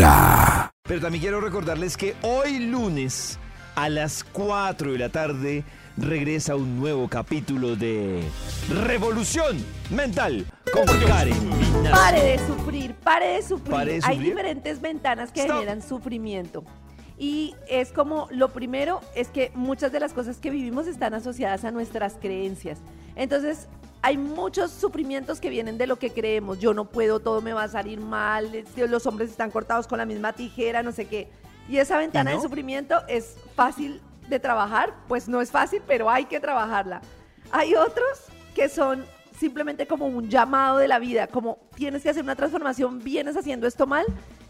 Vibra. Pero también quiero recordarles que hoy lunes a las 4 de la tarde regresa un nuevo capítulo de Revolución Mental con Karen. Pare de sufrir, pare de sufrir. Pare de Hay sufrir. diferentes ventanas que Stop. generan sufrimiento. Y es como, lo primero es que muchas de las cosas que vivimos están asociadas a nuestras creencias. Entonces, hay muchos sufrimientos que vienen de lo que creemos. Yo no puedo, todo me va a salir mal, este, los hombres están cortados con la misma tijera, no sé qué. Y esa ventana ¿Y no? de sufrimiento es fácil de trabajar, pues no es fácil, pero hay que trabajarla. Hay otros que son simplemente como un llamado de la vida, como tienes que hacer una transformación, vienes haciendo esto mal,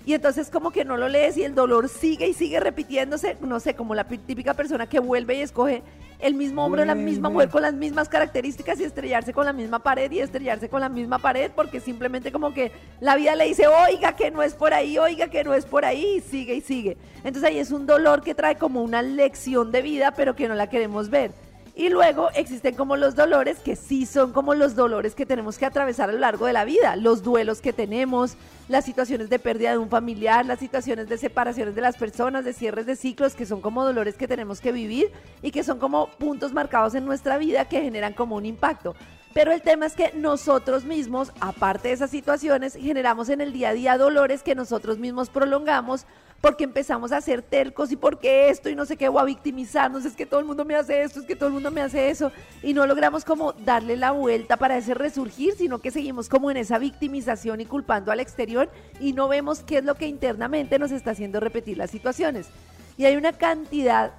y entonces como que no lo lees y el dolor sigue y sigue repitiéndose, no sé, como la pi- típica persona que vuelve y escoge el mismo hombre o la misma mujer con las mismas características y estrellarse con la misma pared y estrellarse con la misma pared porque simplemente como que la vida le dice, oiga que no es por ahí, oiga que no es por ahí, y sigue y sigue. Entonces ahí es un dolor que trae como una lección de vida pero que no la queremos ver. Y luego existen como los dolores que sí son como los dolores que tenemos que atravesar a lo largo de la vida, los duelos que tenemos, las situaciones de pérdida de un familiar, las situaciones de separaciones de las personas, de cierres de ciclos, que son como dolores que tenemos que vivir y que son como puntos marcados en nuestra vida que generan como un impacto. Pero el tema es que nosotros mismos, aparte de esas situaciones, generamos en el día a día dolores que nosotros mismos prolongamos porque empezamos a ser tercos y porque esto y no sé qué, o a victimizarnos, es que todo el mundo me hace esto, es que todo el mundo me hace eso, y no logramos como darle la vuelta para ese resurgir, sino que seguimos como en esa victimización y culpando al exterior y no vemos qué es lo que internamente nos está haciendo repetir las situaciones. Y hay una cantidad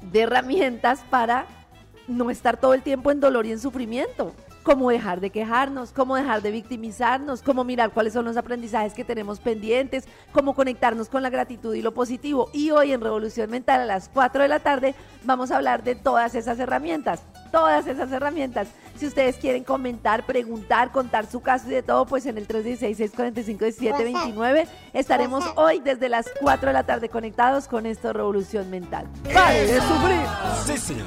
de herramientas para no estar todo el tiempo en dolor y en sufrimiento. Como dejar de quejarnos, cómo dejar de victimizarnos, cómo mirar cuáles son los aprendizajes que tenemos pendientes, cómo conectarnos con la gratitud y lo positivo. Y hoy en Revolución Mental a las 4 de la tarde vamos a hablar de todas esas herramientas, todas esas herramientas. Si ustedes quieren comentar, preguntar, contar su caso y de todo, pues en el 316-645-1729 estaremos hoy desde las 4 de la tarde conectados con esto Revolución Mental. ¡Pare de sufrir! Sí, señor.